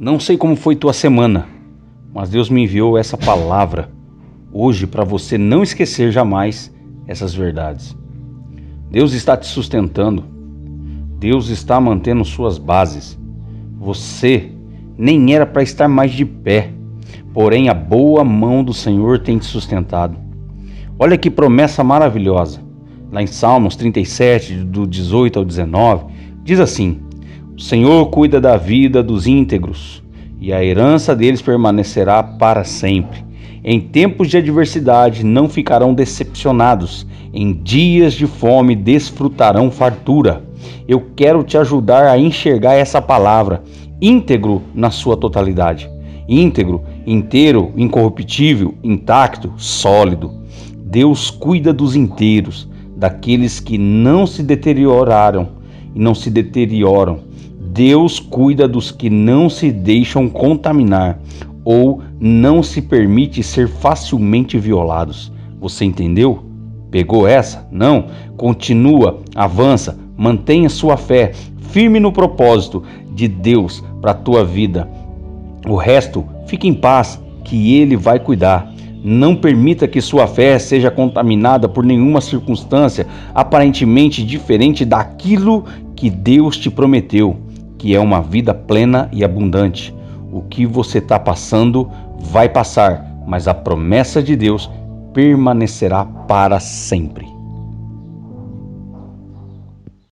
Não sei como foi tua semana, mas Deus me enviou essa palavra hoje para você não esquecer jamais essas verdades. Deus está te sustentando. Deus está mantendo suas bases. Você nem era para estar mais de pé, porém a boa mão do Senhor tem te sustentado. Olha que promessa maravilhosa. Lá em Salmos 37, do 18 ao 19, diz assim: o Senhor cuida da vida dos íntegros, e a herança deles permanecerá para sempre. Em tempos de adversidade não ficarão decepcionados, em dias de fome desfrutarão fartura. Eu quero te ajudar a enxergar essa palavra, íntegro na sua totalidade. Íntegro, inteiro, incorruptível, intacto, sólido. Deus cuida dos inteiros, daqueles que não se deterioraram e não se deterioram Deus cuida dos que não se deixam contaminar ou não se permite ser facilmente violados. Você entendeu? Pegou essa? Não? Continua, avança, mantenha sua fé firme no propósito de Deus para a tua vida. O resto, fique em paz, que Ele vai cuidar. Não permita que sua fé seja contaminada por nenhuma circunstância aparentemente diferente daquilo que Deus te prometeu que é uma vida plena e abundante. O que você está passando vai passar, mas a promessa de Deus permanecerá para sempre.